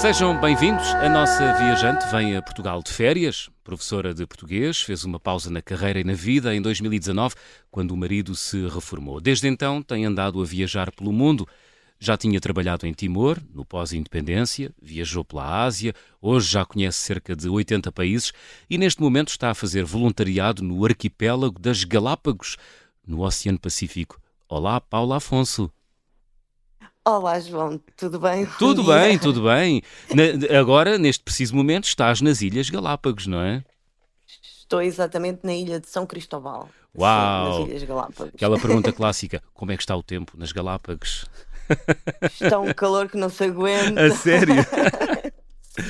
Sejam bem-vindos. A nossa viajante vem a Portugal de férias. Professora de português, fez uma pausa na carreira e na vida em 2019, quando o marido se reformou. Desde então tem andado a viajar pelo mundo. Já tinha trabalhado em Timor, no pós-independência, viajou pela Ásia, hoje já conhece cerca de 80 países e neste momento está a fazer voluntariado no arquipélago das Galápagos, no Oceano Pacífico. Olá, Paula Afonso. Olá, João, tudo bem? Tudo bem, tudo bem. Na, agora, neste preciso momento, estás nas Ilhas Galápagos, não é? Estou exatamente na ilha de São Cristóbal. Uau! Nas Ilhas Galápagos. Aquela pergunta clássica: como é que está o tempo nas Galápagos? Está um calor que não se aguenta. A sério?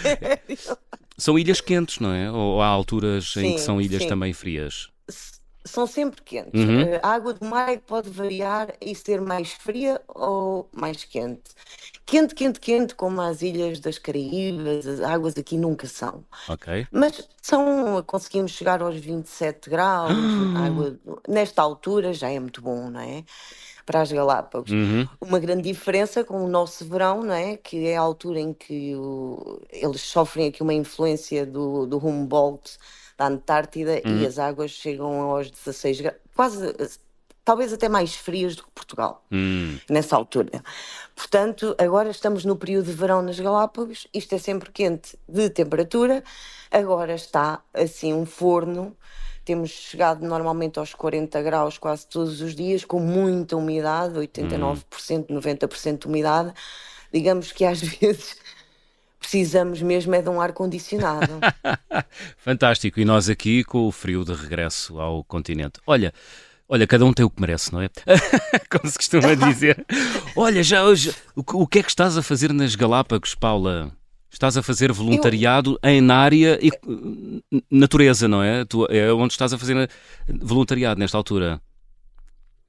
Sério? São ilhas quentes, não é? Ou há alturas em Sim, que são ilhas sim. também frias? São sempre quentes. Uhum. Eh, A água do mar é pode variar e ser mais fria ou mais quente. Quente, quente, quente, como as ilhas das Caraíbas, as águas aqui nunca são. Ok. Mas são, conseguimos chegar aos 27 graus, água, nesta altura já é muito bom, não é? Para as Galápagos. Uhum. Uma grande diferença com o nosso verão, não é? Que é a altura em que o- eles sofrem aqui uma influência do, do Humboldt, da Antártida, Uhum. e as águas chegam aos 16 graus, quase, talvez até mais frias do que Portugal Hum. nessa altura. Portanto, agora estamos no período de verão nas Galápagos, isto é sempre quente de temperatura, agora está assim um forno, temos chegado normalmente aos 40 graus quase todos os dias, com muita umidade, 89%, 90% de umidade, digamos que às vezes precisamos mesmo é de um ar-condicionado. Fantástico. E nós aqui com o frio de regresso ao continente. Olha, olha, cada um tem o que merece, não é? Como se costuma dizer. Olha, já hoje, o, que- o que é que estás a fazer nas Galápagos, Paula? Estás a fazer voluntariado em na área e eh, natureza, não é? Tu, é onde estás a fazer eh, voluntariado nesta altura.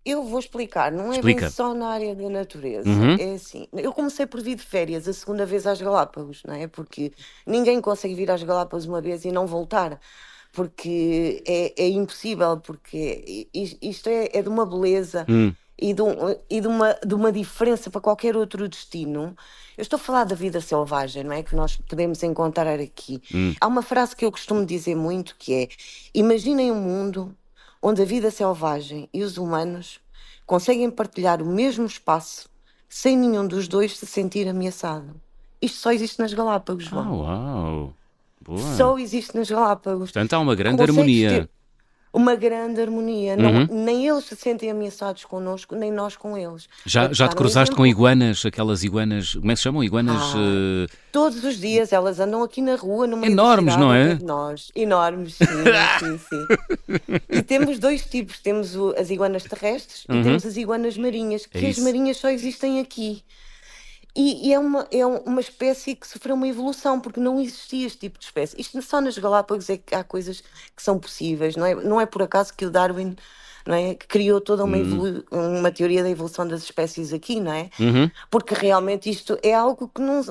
Eu vou explicar, não é Explica. bem só na área da natureza. Uhum. É assim, eu comecei por vir de férias a segunda vez às Galápagos, não é? Porque ninguém consegue vir às Galápagos uma vez e não voltar. Porque é, é impossível, porque isto é, é de uma beleza Hum. e, de, um- e de uma, de uma diferença para qualquer outro destino. Eu estou a falar da vida selvagem, não é? Que nós podemos encontrar aqui. Hum. Há uma frase que eu costumo dizer muito que é: imaginem um mundo onde a vida selvagem e os humanos conseguem partilhar o mesmo espaço sem nenhum dos dois se sentir ameaçado. Isto só existe nas Galápagos, Ah, João. uau. Boa. Só existe nas Galápagos. Portanto, há uma grande Consegues harmonia. ter uma grande harmonia. Não- Uhum. nem eles se sentem ameaçados connosco, nem nós com eles. Já, já te um cruzaste com iguanas, aquelas iguanas, como é que se chamam? Iguanas. Ah, eh, Todos os dias elas andam aqui na rua, da Enormes, não é? nós. Enormes, sim, sim, sim. E temos dois tipos: temos o- as iguanas terrestres Uhum. e temos as iguanas marinhas, que É as marinhas só existem aqui. E, e é, uma, é um- uma espécie que sofreu uma evolução, porque não existia este tipo de espécie. Isto só nas Galápagos é que há coisas que são possíveis, não é? Não é por acaso que o Darwin não é, que criou toda uma, evolu- uma teoria da evolução das espécies aqui, não é? uhum. Porque realmente isto é algo que não.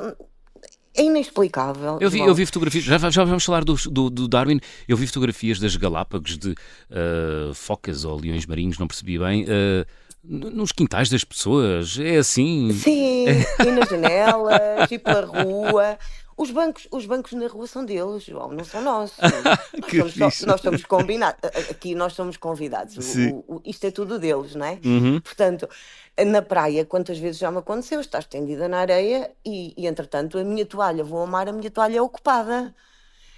É inexplicável. Eu vi, eu vi fotografias, já, já vamos falar do, do, do Darwin. Eu vi fotografias das Galápagos de eh, focas ou leões marinhos, não percebi bem, n- nos quintais das pessoas. É assim. Sim, e nas janelas, e pela rua. Os bancos, os bancos na rua são deles, João, não são nossos. Que nós, somos, só- nós somos combinados. Aqui nós somos convidados. O- o- isto é tudo deles, não é? Uhum. Portanto, na praia, quantas vezes já me aconteceu? Estás estendida na areia e, e, entretanto, a minha toalha, vou amar, a minha toalha é ocupada.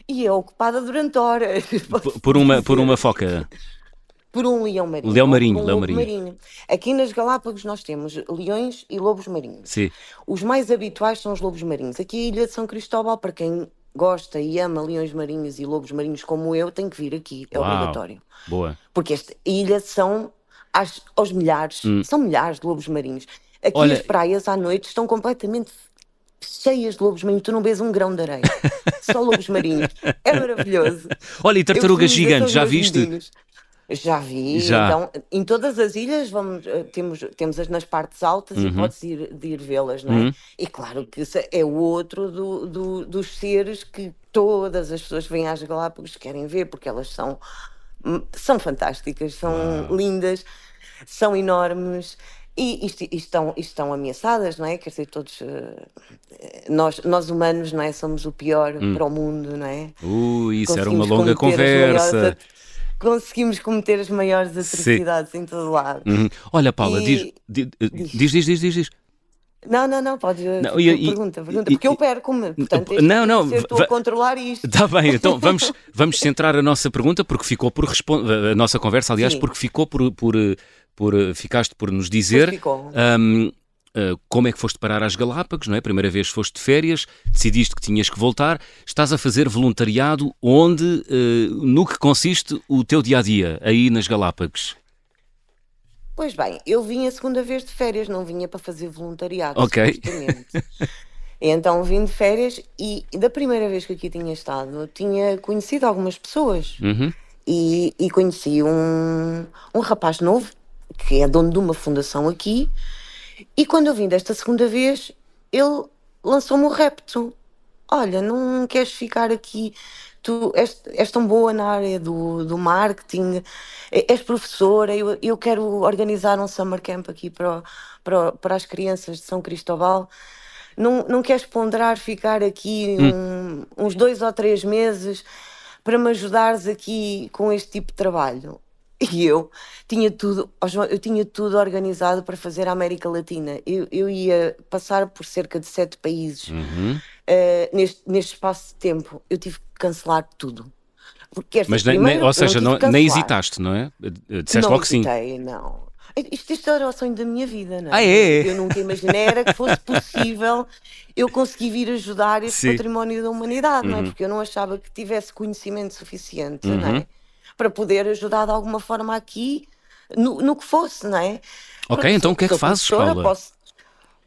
E é ocupada durante horas. Por uma, por uma foca. Por um leão marinho. Leão marinho, um leão lobo marinho. Aqui nas Galápagos nós temos leões e lobos marinhos. Sim. Os mais habituais são os lobos marinhos. Aqui a Ilha de São Cristóbal, para quem gosta e ama leões marinhos e lobos marinhos como eu, tem que vir aqui. É Uau. obrigatório. Boa. Porque esta ilha são às- aos milhares, são milhares de lobos marinhos. Aqui Olha- as praias à noite estão completamente cheias de lobos marinhos. Tu não vês um grão de areia. Só lobos marinhos. É maravilhoso. Olha, e tartarugas gigantes, já viste? vizinhos. Já vi. Já. Então, em todas as ilhas vamos, eh, temos, temos as nas partes altas e podes ir, ir vê-las, não é? Uhum. E claro que isso é o outro do, do- dos seres que todas as pessoas que vêm às Galápagos querem ver, porque elas são, hum, são fantásticas, são lindas, são enormes. E, isto, isto estão, isto estão ameaçadas, não é? Quer dizer, todos uh, nós, nós humanos, não é? Somos o pior hum. para o mundo, não é? Uh, isso era uma longa conversa. Conseguimos cometer as maiores atrocidades em todo lado. Uhum. Olha, Paula, e... diz, diz, diz, diz, diz, diz, diz. Não, não, não, pode. Não, e, pergunta, pergunta, porque eu perco-me. Portanto, não, não, estou a controlar isto. Está bem, então vamos, vamos centrar a nossa pergunta, porque ficou por responder. A nossa conversa, aliás, Sim. porque ficou por, por, por. Ficaste por nos dizer. Um, uh, ah, como é que foste parar às Galápagos, não é? Primeira vez foste de férias, decidiste que tinhas que voltar, estás a fazer voluntariado onde, uh, no que consiste o teu dia a dia aí nas Galápagos? Pois bem, eu vim a segunda vez de férias, não vinha para fazer voluntariado, Ok. então vim de férias e da primeira vez que aqui tinha estado, tinha conhecido algumas pessoas uhum. e, e, conheci um, um rapaz novo que é dono de uma fundação aqui. E quando eu vim desta segunda vez, ele lançou-me o repto: Olha, não queres ficar aqui tu és, és tão boa na área do, do marketing, és professora, eu, eu quero organizar um summer camp aqui para, para, para as crianças de São Cristóvão. Não, não queres ponderar ficar aqui hum. um, uns dois ou três meses para me ajudares aqui com este tipo de trabalho? E eu tinha tudo, eu tinha tudo organizado para fazer a América Latina. Eu, eu ia passar por cerca de sete países. Uhum. Uh, neste, neste espaço de tempo. Eu tive que cancelar tudo. Mas nem, primeiro, ou seja, não, nem hesitaste, não é? Disseste não logo sim. Não, isto, isto era o sonho da minha vida, não é? Ah, é? Eu nunca imaginei era que fosse possível eu conseguir vir ajudar este sim. património da humanidade, uhum. não é? Uhum. Porque eu não achava que tivesse conhecimento suficiente, uhum. não é? Para poder ajudar de alguma forma aqui, no, no que fosse, não é? Ok, Porque então o que é que fazes, Paula? Posso...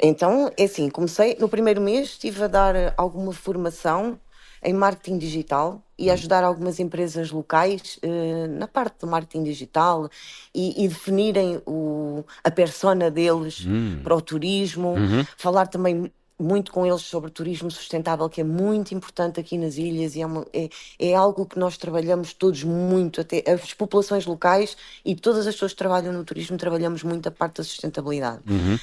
Então, é assim, comecei, no primeiro mês estive a dar alguma formação em marketing digital e ajudar algumas empresas locais uh, na parte do marketing digital e, e definirem o, a persona deles hum. para o turismo, uhum. falar também muito com eles sobre turismo sustentável, que é muito importante aqui nas ilhas e é, uma, é, é, algo que nós trabalhamos todos muito, até as populações locais e todas as pessoas que trabalham no turismo trabalhamos muito a parte da sustentabilidade. Uhum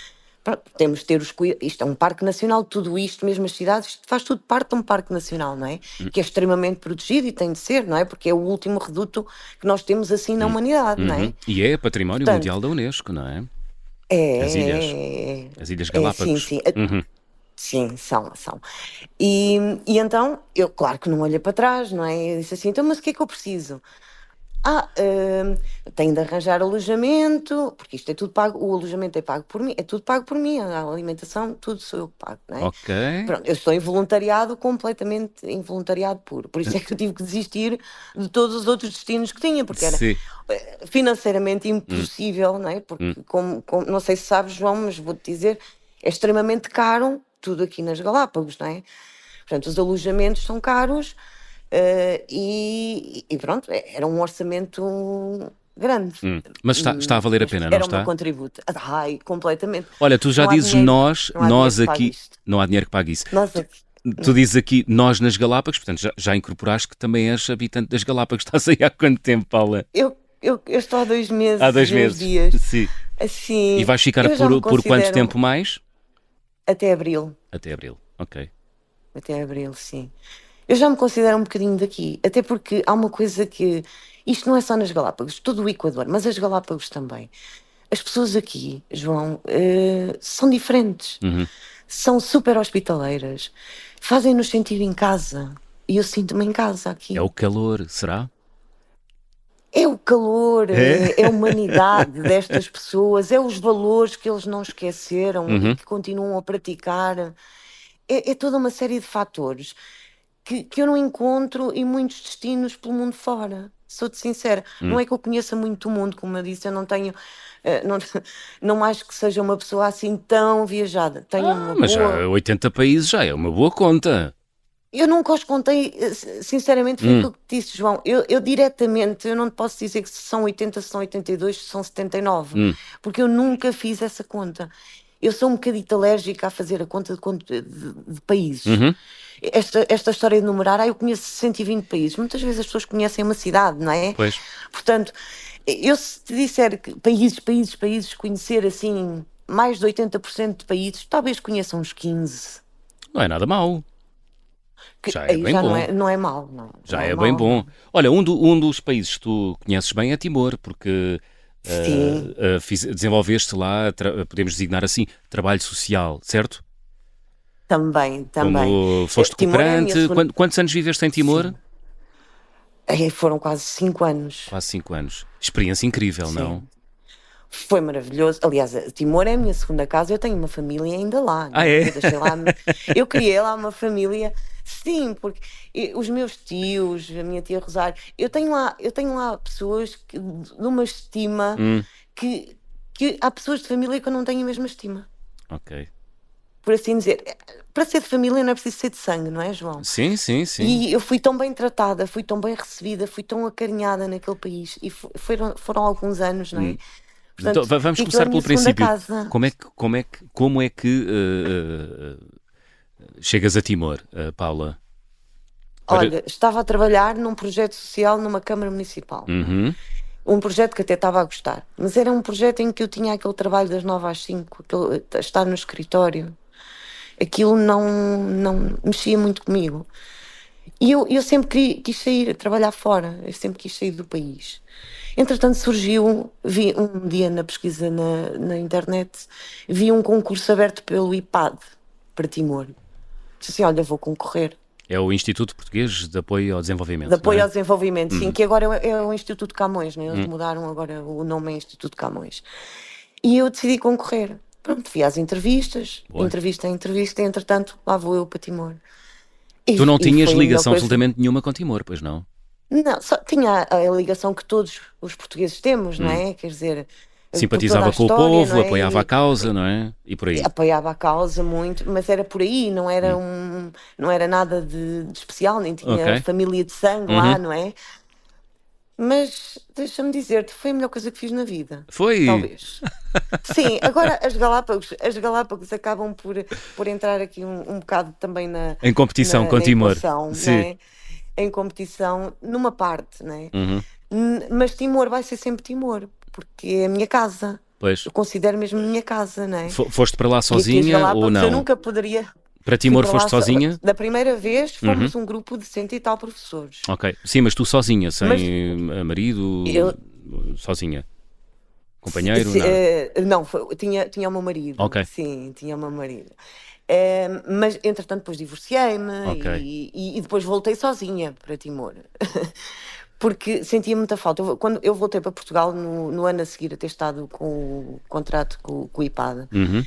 temos de ter os cuidados. Isto é um parque nacional, tudo isto, mesmo as cidades, faz tudo parte de um parque nacional, não é? Hum. Que é extremamente protegido e tem de ser, não é? Porque é o último reduto que nós temos assim na hum. humanidade, uhum. não é? Uhum. E é património Portanto, mundial da Unesco, não é? É. As ilhas. É, as Ilhas Galápagos. É, sim, sim. Uhum. Sim, são, são. E, e então, eu, claro que não olhei para trás, não é? Eu disse assim, então, mas o que é que eu preciso? Ah, uh, tenho de arranjar alojamento, porque isto é tudo pago, o alojamento é pago por mim, é tudo pago por mim, a alimentação, tudo sou eu que pago, não é? Ok. Pronto, eu estou em voluntariado, completamente em voluntariado puro, por isso é que eu tive que desistir de todos os outros destinos que tinha, porque era Sim. Financeiramente impossível, hum. não é? Porque, hum. como, como, não sei se sabes, João, mas vou-te dizer, é extremamente caro tudo aqui nas Galápagos, não é? Portanto, os alojamentos são caros, Uh, e, e, pronto, é, era um orçamento grande. Hum. Mas está, está, a valer a pena, não está? Era um contributo. Ai, completamente. Olha, tu já não dizes dinheiro, nós, nós aqui. Não há dinheiro que pague isso. Nós aqui. Tu dizes aqui nós nas Galápagos, portanto já, já incorporaste que também és habitante das Galápagos. Estás aí há quanto tempo, Paula? Eu, eu, eu estou há dois meses. Há dois meses. Dias. Sim. Assim, e vais ficar por, por quanto tempo mais? Até abril. Até abril, ok. Até abril, sim. Eu já me considero um bocadinho daqui, até porque há uma coisa que. Isto não é só nas Galápagos, todo o Equador, mas as Galápagos também. As pessoas aqui, João, uh, são diferentes. Uhum. São super hospitaleiras. Fazem-nos sentir em casa. E eu sinto-me em casa aqui. É o calor, será? É o calor, é, é a humanidade destas pessoas, é os valores que eles não esqueceram uhum. e que continuam a praticar. É, é toda uma série de fatores que, que eu não encontro em muitos destinos pelo mundo fora. Sou-te sincera, hum. não é que eu conheça muito o mundo, como eu disse, eu não tenho, uh, não, não acho que seja uma pessoa assim tão viajada. Tenho ah, mas boa... já 80 países já é uma boa conta. Eu nunca os contei, eh, sinceramente, foi hum. o que disse, João. Eu, eu, diretamente, eu não te posso dizer que se são 80, se são 82, se são 79, hum. porque eu nunca fiz essa conta. Eu sou um bocadito alérgica a fazer a conta de, de, de países. Uhum esta, esta história de numerar, ah, eu conheço 120 países. Muitas vezes as pessoas conhecem uma cidade, não é? Pois. Portanto, eu se te disser que países, países, países, conhecer assim mais de 80% de países, talvez conheçam uns 15. Não é nada mau. Que Já é aí bem já bom. não é, não é mau. Não, Já não é, mau, bem bom. Olha, um, do- um dos países que tu conheces bem é Timor, porque Sim. eh, fiz- desenvolveste lá, podemos designar assim, trabalho social, certo? Também, também. Como foste Eh, Timor é cooperante. segunda- Quant- Quantos anos viveste em Timor? Sim. Foram quase 5 anos. Quase cinco anos. Experiência incrível, Sim. não? Foi maravilhoso. Aliás, Timor é a minha segunda casa. Eu tenho uma família ainda lá. Ah, né? é? Eu, lá, eu criei lá uma família. Sim, porque os meus tios, a minha tia Rosário, eu tenho lá, eu tenho lá pessoas que, de uma estima Hum, que, que há pessoas de família que eu não tenho a mesma estima. ok. Por assim dizer. Para ser de família não é preciso ser de sangue, não é, João? Sim, sim, sim. E eu fui tão bem tratada, fui tão bem recebida, fui tão acarinhada naquele país. E fo- foram, foram alguns anos, não é? Hum. Portanto, Então, va- vamos começar pelo princípio. casa. Como é que, como é que, como é que eh, eh, chegas a Timor, eh, Paula? Para- Olha, estava a trabalhar num projeto social numa Câmara Municipal. Uhum. Um projeto que até estava a gostar. Mas era um projeto em que eu tinha aquele trabalho das 9 às 5, aquele, estar no escritório. Aquilo não, não mexia muito comigo. E eu, eu sempre queria, quis sair, trabalhar fora. Eu sempre quis sair do país. Entretanto, surgiu, vi um dia na pesquisa na, na internet, vi um concurso aberto pelo IPAD para Timor. Disse assim: Olha, vou concorrer. É o Instituto Português de Apoio ao Desenvolvimento. De apoio é? ao desenvolvimento, sim, que agora é, é o Instituto Camões, né? Eles mudaram agora o nome é Instituto Camões. E eu decidi concorrer. Pronto, fui às entrevistas, Boa. entrevista a entrevista, e, entretanto, lá vou eu para Timor. E- Tu não tinhas ligação coisa- absolutamente nenhuma com Timor, pois não? Não, só tinha a, a ligação que todos os portugueses temos, não é? Quer dizer, por Simpatizava toda a com o história, povo, é? apoiava a causa, não é? E por aí. apoiava a causa muito, mas era por aí, não era um, não era nada de, de especial, nem tinha Ok. família de sangue lá, não é? Mas deixa-me dizer-te, foi a melhor coisa que fiz na vida. Foi. Talvez. Sim, agora as Galápagos, as Galápagos acabam por, por entrar aqui um, um bocado também na, Em competição na, com na Timor. Sim. não é? Em competição, numa parte, não é? Uhum. Mas Timor vai ser sempre Timor, porque é a minha casa. Pois. Eu considero mesmo a minha casa, é? Fo- Foste para lá sozinha Galápagos ou não? Eu nunca poderia. Para Timor lá foste so- sozinha? Uhum. Da primeira vez fomos um grupo de cento e tal professores. Ok. Sim, mas tu sozinha, sem Mas- marido, Eu- sozinha. Companheiro? Se- não. eh, não, foi- tinha, tinha o meu marido. Ok. Sim, tinha o meu marido. Mas entretanto depois divorciei-me Ok. e, e- e depois voltei sozinha para Timor. Porque sentia muita falta. Eu- quando eu voltei para Portugal no, no ano a seguir a ter estado com o contrato com, com o IPAD, Uhum.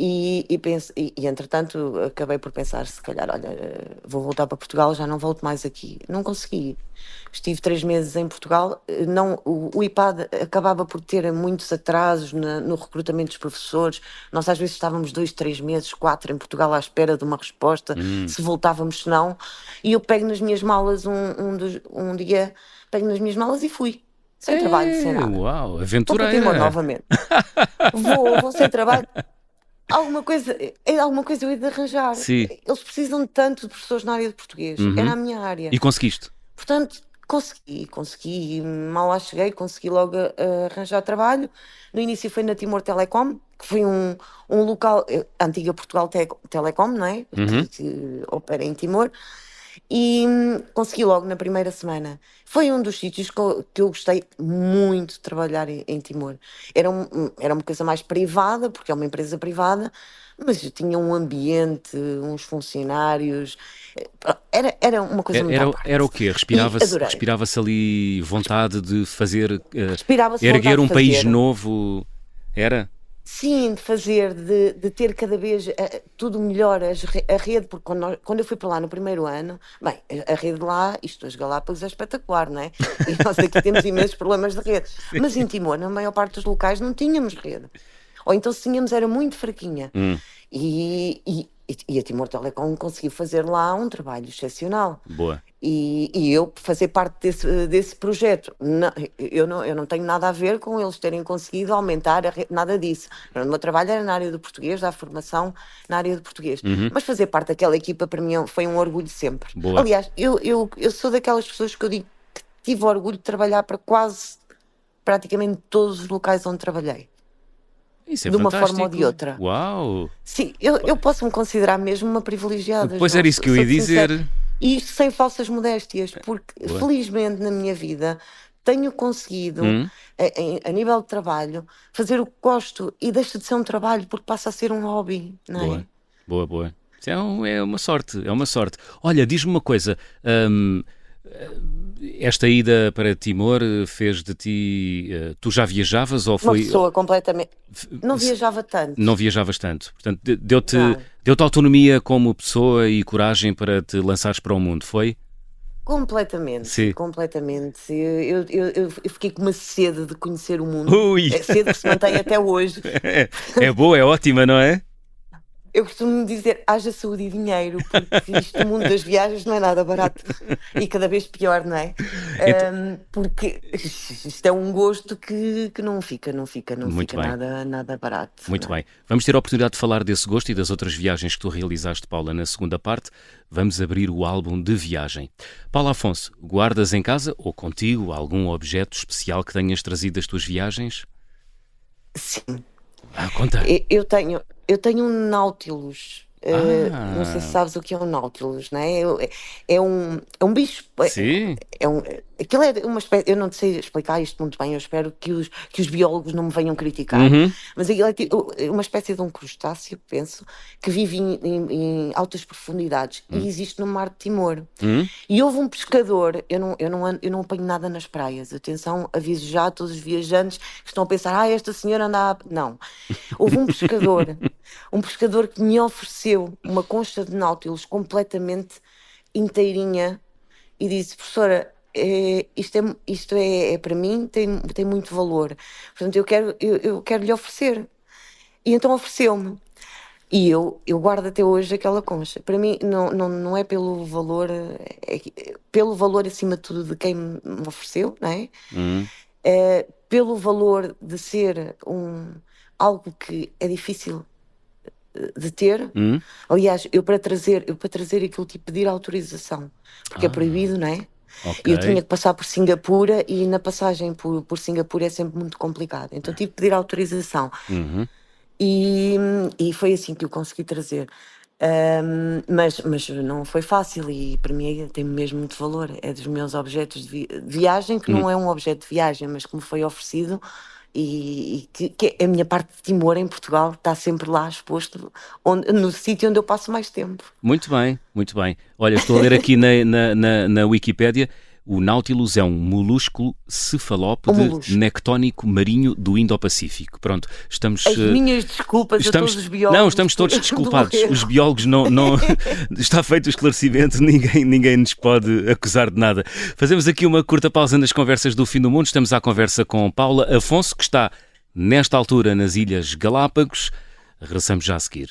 E, e, penso, e, e, entretanto acabei por pensar, se calhar, olha, eh, vou voltar para Portugal, já não volto mais aqui. Não consegui. Estive três meses em Portugal. eh, Não, o, o IPAD acabava por ter muitos atrasos na- no recrutamento dos professores. Nós às vezes estávamos dois, três meses, quatro em Portugal à espera de uma resposta, se voltávamos, se não. E eu pego nas minhas malas um, um, dos- um dia, pego nas minhas malas e fui. Sem trabalho, sem nada. Uau, Vou aventureira. Timor novamente. vou, vou sem trabalho. Alguma coisa, é alguma coisa eu hei de arranjar. Sim. Eles precisam de tanto de professores na área de português. Uhum. Era a minha área. E conseguiste? Portanto, consegui, consegui. Mal lá cheguei, consegui logo eh, arranjar trabalho. No início foi na Timor Telecom, que foi um, um local, eh, antiga Portugal Te- Telecom, não é? Uhum. Que opera em Timor. E hum, consegui logo na primeira semana. Foi um dos sítios que eu, eu gostei muito de trabalhar em, em Timor. Era, um- era uma coisa mais privada, porque é uma empresa privada, mas tinha um ambiente, uns funcionários. eh, Era, era uma coisa muito à Era, parte. era o quê? Respirava-se respirava ali vontade de fazer. Respirava-se erguer um país fazer. novo. Era? Sim, de fazer, de, de ter cada vez eh, tudo melhor, as a rede, porque quando, nós- quando eu fui para lá no primeiro ano, bem, a rede lá, isto, as Galápagos é espetacular, não é? E nós aqui temos imensos problemas de rede. Mas em Timor, na maior parte dos locais, não tínhamos rede. Ou então, se tínhamos, era muito fraquinha. Hum. E, e, e a Timor Telecom conseguiu fazer lá um trabalho excepcional. Boa. E, e eu fazer parte desse, desse projeto, não, eu, não, eu não tenho nada a ver com eles terem conseguido aumentar a nada disso. O meu trabalho era na área do português, da formação na área do português. Mas fazer parte daquela equipa para mim foi um orgulho sempre. Boa. Aliás, eu, eu, eu sou daquelas pessoas que eu digo que tive orgulho de trabalhar para quase praticamente todos os locais onde trabalhei. Isso é de uma fantástico. forma ou de outra. Uau! Sim, eu, eu posso me considerar mesmo uma privilegiada. Pois era isso que eu ia sou-te sincera. E isto sem falsas modéstias, porque Boa. felizmente na minha vida tenho conseguido, Hum? a, em- a nível de trabalho, fazer o que gosto e deixa de ser um trabalho porque passa a ser um hobby, não é? Boa, boa, boa. Isso é, um- é uma sorte, é uma sorte. Olha, diz-me uma coisa. hum, esta ida para Timor fez de ti. eh, Tu já viajavas ou Uma foi. pessoa completamente. Não viajava tanto. Não viajavas tanto. Portanto, de- deu-te autonomia como pessoa e coragem para te lançares para o mundo, foi? Completamente, Sim. completamente. Eu, eu, eu, eu fiquei com uma sede de conhecer o mundo. Ui! É sede que se mantém até hoje. É, é boa, é ótima, não é? Eu costumo dizer, haja saúde e dinheiro, porque isto, o mundo das viagens não é nada barato e cada vez pior, não é? Então- Ahm, porque isto é um gosto que, que não fica, não fica, não Muito fica bem. nada, nada barato. Muito é? bem. Vamos ter a oportunidade de falar desse gosto e das outras viagens que tu realizaste, Paula, na segunda parte. Vamos abrir o álbum de viagem. Paula Afonso, guardas em casa ou contigo algum objeto especial que tenhas trazido das tuas viagens? Sim. Ah, conta. Eu- tenho, eu tenho um Nautilus. Ah. não sei se sabes o que é um Nautilus, não é? É, é um, é um bicho. é- Sim. É um, aquilo é uma espécie, eu não sei explicar isto muito bem, eu espero que os, que os biólogos não me venham criticar, Uhum. mas aquilo é tipo- é uma espécie de um crustáceo, penso, que vive em, em- em altas profundidades e existe no mar de Timor. Hum? E houve um pescador, eu não, eu, não, eu não apanho nada nas praias, atenção, aviso já a todos os viajantes que estão a pensar, ah, esta senhora anda a... Não. Houve um pescador, um pescador que me ofereceu uma concha de náutilos completamente inteirinha e disse, professora, é, isto, é, isto é, é para mim, tem, tem muito valor. Portanto, eu quero, eu, eu quero lhe oferecer. E então ofereceu-me. E eu, eu guardo até hoje aquela concha. Para mim, não, não, não é pelo valor, é, pelo valor acima de tudo de quem me ofereceu, não é? Hum. É pelo valor de ser um, algo que é difícil de ter. Hum? Aliás, eu para trazer, eu para trazer aquilo que pedir autorização, porque é Ah. proibido, não é? Ok. Eu tinha que passar por Singapura e na passagem por, por Singapura é sempre muito complicado. Então tive que pedir autorização. Uhum. E, e foi assim que eu consegui trazer. Ahm, mas, mas não foi fácil e para mim tem mesmo muito valor. É dos meus objetos de, vi- de viagem, que não é um objeto de viagem, mas que me foi oferecido e, e que, que a minha parte de Timor em Portugal está sempre lá exposto, onde, no sítio onde eu passo mais tempo. Muito bem, muito bem. Olha, estou a ler aqui na, na, na, na Wikipédia. O Nautilus é um molúsculo cefalópode Um molusco. nectónico marinho do Indo-Pacífico. Pronto, estamos. As eh, minhas desculpas Estamos, a todos os biólogos. não, estamos todos do desculpados. Os biólogos não, não está feito o esclarecimento, ninguém, ninguém nos pode acusar de nada. Fazemos aqui uma curta pausa nas conversas do fim do mundo. Estamos à conversa com Paula Afonso, que está nesta altura nas Ilhas Galápagos. Regressamos já a seguir.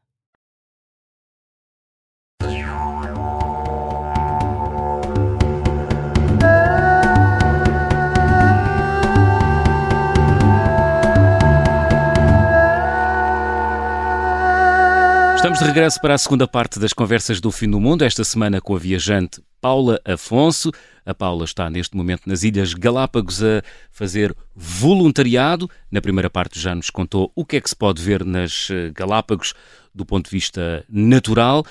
Estamos de regresso para a segunda parte das conversas do fim do mundo, esta semana com a viajante Paula Afonso. A Paula está neste momento nas Ilhas Galápagos a fazer voluntariado. Na primeira parte já nos contou o que é que se pode ver nas eh, Galápagos do ponto de vista natural.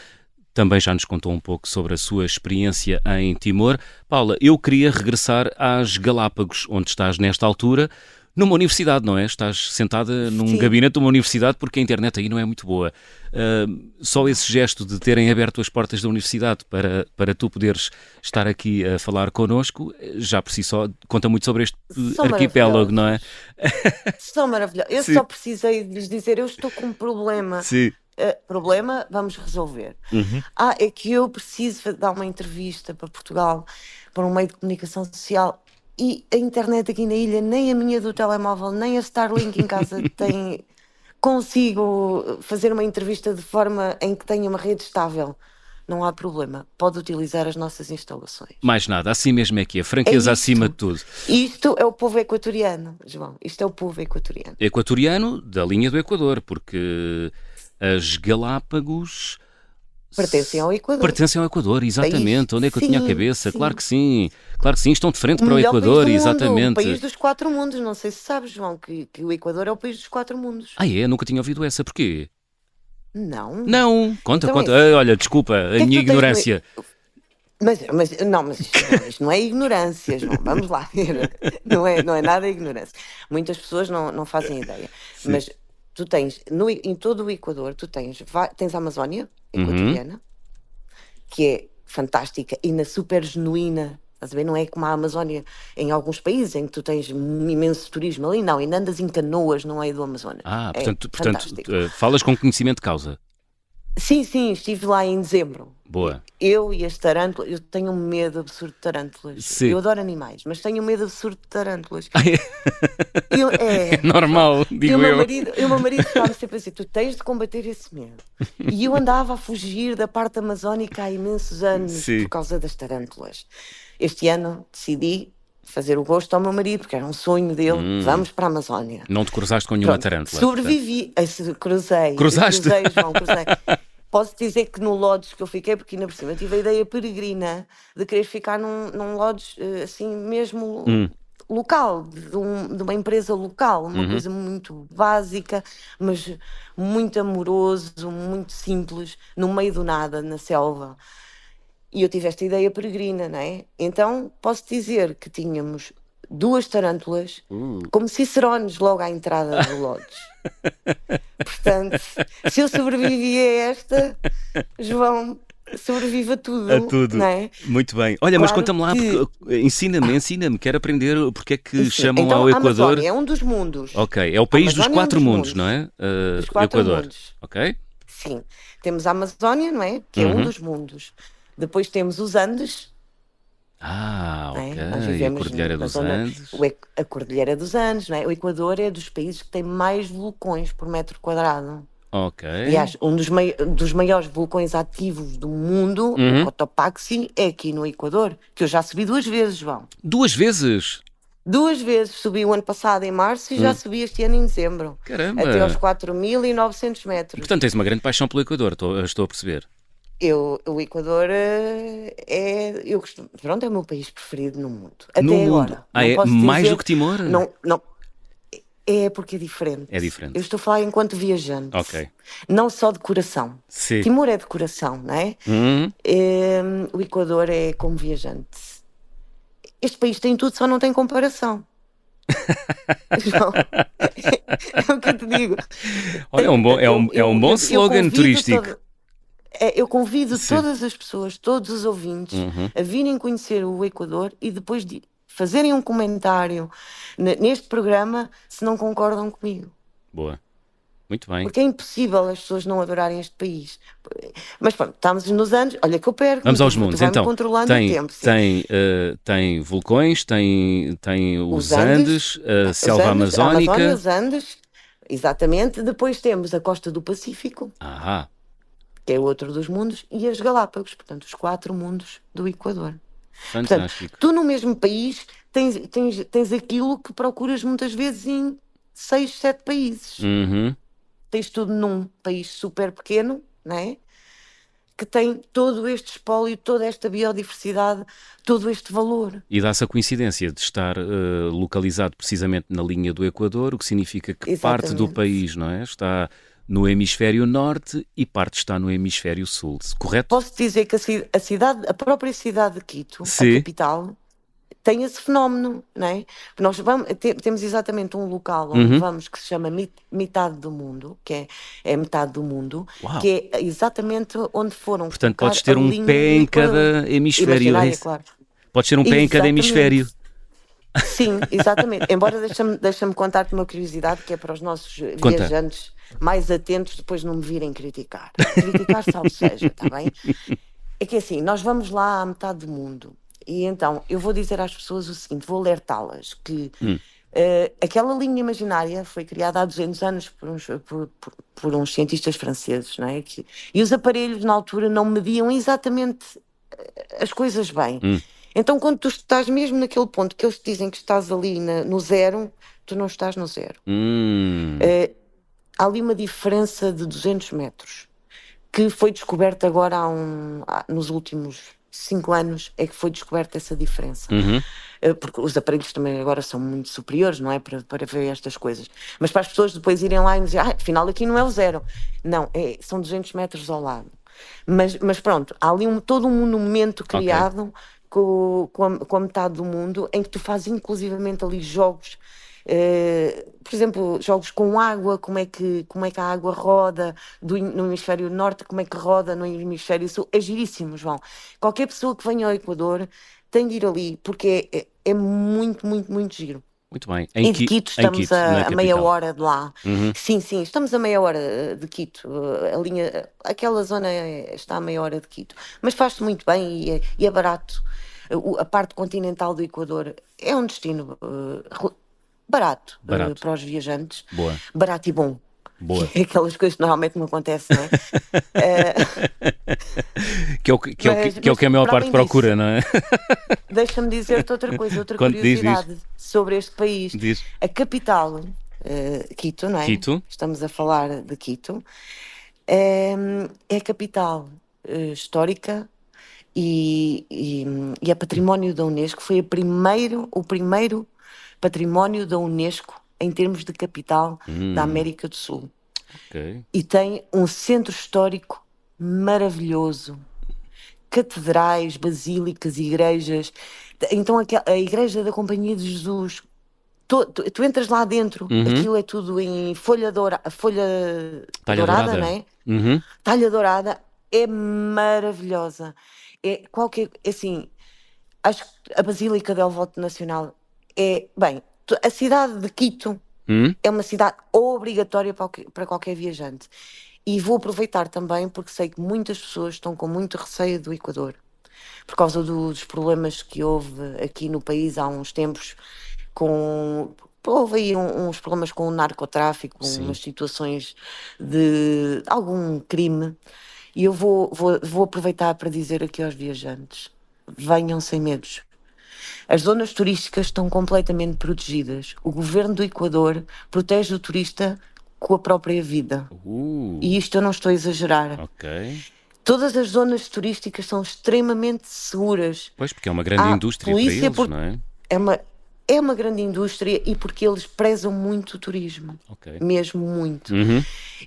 também já nos contou um pouco sobre a sua experiência em Timor. Paula, eu queria regressar às Galápagos, onde estás nesta altura numa universidade, não é? Estás sentada num Sim. gabinete de uma universidade porque a internet aí não é muito boa. Uh, só esse gesto de terem aberto as portas da universidade para, para tu poderes estar aqui a falar connosco, já por si só conta muito sobre este São arquipélago, não é? São maravilhosos. Eu Sim. só precisei de lhes dizer: eu estou com um problema. Sim. Uh, problema, vamos resolver. Uhum. Ah, é que eu preciso dar uma entrevista para Portugal, para um meio de comunicação social. E a internet aqui na ilha, nem a minha do telemóvel, nem a Starlink em casa tem. Consigo fazer uma entrevista de forma em que tenha uma rede estável. Não há problema. Pode utilizar as nossas instalações. Mais nada, assim mesmo é que é. Franqueza É acima de tudo. Isto é o povo equatoriano, João. Isto é o povo equatoriano. Equatoriano da linha do Equador, porque as Galápagos Pertencem ao Equador. pertencem ao Equador, exatamente. País- Onde é que eu tinha a sim, cabeça? sim. Claro que sim, claro que sim, estão de frente para o Equador, país exatamente. O país dos quatro mundos. Não sei se sabes, João, que, que o Equador é o país dos quatro mundos. Ah, é? Nunca tinha ouvido essa. Porquê? Não. Não, conta, Então é conta. isso. Ah, olha, desculpa, a que é minha no- ignorância. Mas, mas não, mas isto, não, é ignorância, João. Vamos lá ver. Não é, não é nada ignorância. Muitas pessoas não, não fazem ideia. Mas tu tens, no, em todo o Equador, tu tens, tens a Amazónia Uhum. equatoriana, que é fantástica e na super genuína. Estás a ver? Não é como a Amazónia em alguns países em que tu tens um imenso turismo ali, não, ainda andas em canoas no meio do Amazonas. Ah, É portanto, portanto fantástico. eh, falas com conhecimento de causa. Sim, sim, estive lá em dezembro. Boa. Eu e as tarântulas, eu tenho um medo absurdo de tarântulas. Sim. Eu adoro animais, mas tenho um medo absurdo de tarântulas. Eu, é, É normal, digo o meu eu. marido, e o meu marido ficava sempre assim: tu tens de combater esse medo. E eu andava a fugir da parte amazónica há imensos anos Sim. por causa das tarântulas. Este ano decidi fazer o gosto ao meu marido, porque era um sonho dele: Hum. vamos para a Amazónia. Não te cruzaste com nenhuma Pronto, tarântula. Sobrevivi, se- cruzei. Cruzaste? Cruzei, João, cruzei. Posso dizer que no Lodge que eu fiquei, porque ainda por cima tive a ideia peregrina de querer ficar num, num Lodge eh, assim mesmo Hum. local, de, um- de uma empresa local, uma Uhum. coisa muito básica, mas muito amoroso, muito simples, no meio do nada, na selva. E eu tive esta ideia peregrina, não é? Então posso dizer que tínhamos duas tarântulas, Uh. como cicerones logo à entrada do Lodge. Portanto, se eu sobrevivi a esta, João sobrevive a tudo. A tudo. Não é? Muito bem. Olha, mas Claro conta-me lá, que- porque- eh, ensina-me, ensina-me, quero aprender porque é que Sim. chamam então, ao Equador. Amazónia é um dos mundos. Ok, é o país dos Amazónia é um quatro dos mundos, mundos. não é? Uh, Dos quatro Equador. mundos. Ok? Sim. Temos a Amazónia, não é? Que é Uhum. um dos mundos. Depois temos os Andes. Ah, é? ok. Nós A vivemos Cordilheira na dos zona- Andes. a Cordilheira dos Andes, não é? O Equador é dos países que tem mais vulcões por metro quadrado. Ok. Aliás, um dos, mai- dos maiores vulcões ativos do mundo, Uhum. o Cotopaxi, é aqui no Equador, que eu já subi duas vezes, João. Duas vezes? Duas vezes subi o ano passado em março e já subi este ano em dezembro. Hum. Caramba! Até aos 4.900 metros. Portanto, tens uma grande paixão pelo Equador, estou, estou a perceber. Eu, o Equador eh, é, eu costumo, pronto, é o meu país preferido no mundo. Até no mundo. agora. Ah, é mais dizer- do que Timor? Não, não, é porque é diferente. É diferente. Eu estou a falar enquanto viajante. Ok. Não só de coração. Sim. Timor é de coração, não é? Hum, Eh, o Equador é como viajante. Este país tem tudo, só não tem comparação. João, é o que eu te digo. Olha, é um bom, é um, é um bom slogan turístico. é, eu convido Sim. todas as pessoas, todos os ouvintes, Uhum. a virem conhecer o Equador e depois de fazerem um comentário ne- neste programa se não concordam comigo. Boa. Muito bem. Porque é impossível as pessoas não adorarem este país. Mas pronto, estamos nos anos. Olha que eu perco. Vamos aos mundos. Então, controlando tem, o tempo. tem, eh, tem vulcões, tem, tem os, Os Andes, Andes, a Os selva Andes, a amazónica. Amazónia, os Andes, exatamente. Depois temos a costa do Pacífico, Ah, que é outro dos mundos, e as Galápagos, portanto, os quatro mundos do Equador. fantástico. Tu no mesmo país tens, tens, tens aquilo que procuras muitas vezes em seis, sete países. Uhum. Tens tudo num país super pequeno, não é? Que tem todo este espólio, toda esta biodiversidade, todo este valor. E dá-se a coincidência de estar eh, localizado precisamente na linha do Equador, o que significa que parte do Exatamente. país, não é? Está no hemisfério norte e parte está no hemisfério sul, correto? Posso dizer que a, ci- a cidade, a própria cidade de Quito, Sim. a capital, tem esse fenómeno, não é? Nós vamos, te- temos exatamente um local onde Uhum. vamos que se chama mit- metade do mundo, que é, é metade do mundo, Uau. que é exatamente onde foram. Portanto, podes ter a um pé em cada hemisfério. é claro. Podes ter um pé em cada Exatamente. hemisfério. Sim, exatamente. Embora deixa-me deixa contar-te uma curiosidade que é para os nossos Conta. viajantes mais atentos depois não me virem criticar. Criticar salve seja, está bem? É que assim, nós vamos lá à metade do mundo e então eu vou dizer às pessoas o seguinte, vou alertá-las que Hum. eh, aquela linha imaginária foi criada há 200 anos por uns, por, por- por uns cientistas franceses, não é? Que- e os aparelhos na altura não mediam exatamente eh, as coisas bem. Hum. Então, quando tu estás mesmo naquele ponto que eles te dizem que estás ali na- no zero, tu não estás no zero. Hum, Eh, há ali uma diferença de 200 metros que foi descoberta agora há um, há- nos últimos cinco anos é que foi descoberta essa diferença. uhum. Eh, porque os aparelhos também agora são muito superiores, não é? Para, para ver estas coisas. Mas para as pessoas depois irem lá e dizer, ah, afinal aqui não é o zero. Não, é, são 200 metros ao lado. Mas, mas pronto, há ali um, todo um monumento criado com, com, a, com a metade do mundo em que tu fazes inclusivamente ali jogos. Eh, por exemplo, jogos com água, como é que, como é que a água roda do, no hemisfério norte, como é que roda no hemisfério sul. É giríssimo, João. Qualquer pessoa que venha ao Equador tem de ir ali, porque é, é, é muito, muito, muito giro. Muito bem. e Em de Quito estamos Quito, a, a meia hora de lá. Uhum. Sim, sim, estamos a meia hora de Quito. A linha, aquela zona é- está a meia hora de Quito. Mas faz-se muito bem e é, e é barato. A parte continental do Equador é um destino rel- barato, eh, Barato. para os viajantes. Boa, Barato e bom. boa. Que é aquelas coisas que normalmente não acontecem, não é? Eh, Que é o que, que, é o que- Mas- é o que a mas maior parte procura, não é? Deixa-me dizer-te outra coisa, outra Conte, diz, diz. curiosidade sobre este país. Diz. A capital, eh, Quito, não é? Quito. Estamos a falar de Quito. É, é a capital eh, histórica e, e, e é património da Unesco. Foi primeiro, o primeiro património da Unesco em termos de capital Hum. da América do Sul. Ok. E tem um centro histórico maravilhoso. Catedrais, basílicas, igrejas. Então, a Igreja da Companhia de Jesus. Tu, tu- tu entras lá dentro, Uhum. aquilo é tudo em folha, doura, folha Talha dourada, dourada. não é? Uhum. Talha dourada é maravilhosa. É qualquer. Assim, acho que a Basílica del Voto Nacional é. Bem, a cidade de Quito Hum? é uma cidade obrigatória para, qualquer- para qualquer viajante. E vou aproveitar também porque sei que muitas pessoas estão com muito receio do Equador por causa do- dos problemas que houve aqui no país há uns tempos com houve aí uns problemas com o narcotráfico, Sim. umas situações de algum crime. E eu vou, vou, vou aproveitar para dizer aqui aos viajantes: venham sem medos. As zonas turísticas estão completamente protegidas. O governo do Equador protege o turista com a própria vida. Uh, E isto eu não estou a exagerar. ok. Todas as zonas turísticas são extremamente seguras. Pois, porque é uma grande Ah, indústria para eles, por- não é? É uma, é uma grande indústria e porque eles prezam muito o turismo. Ok. Mesmo muito. Uhum.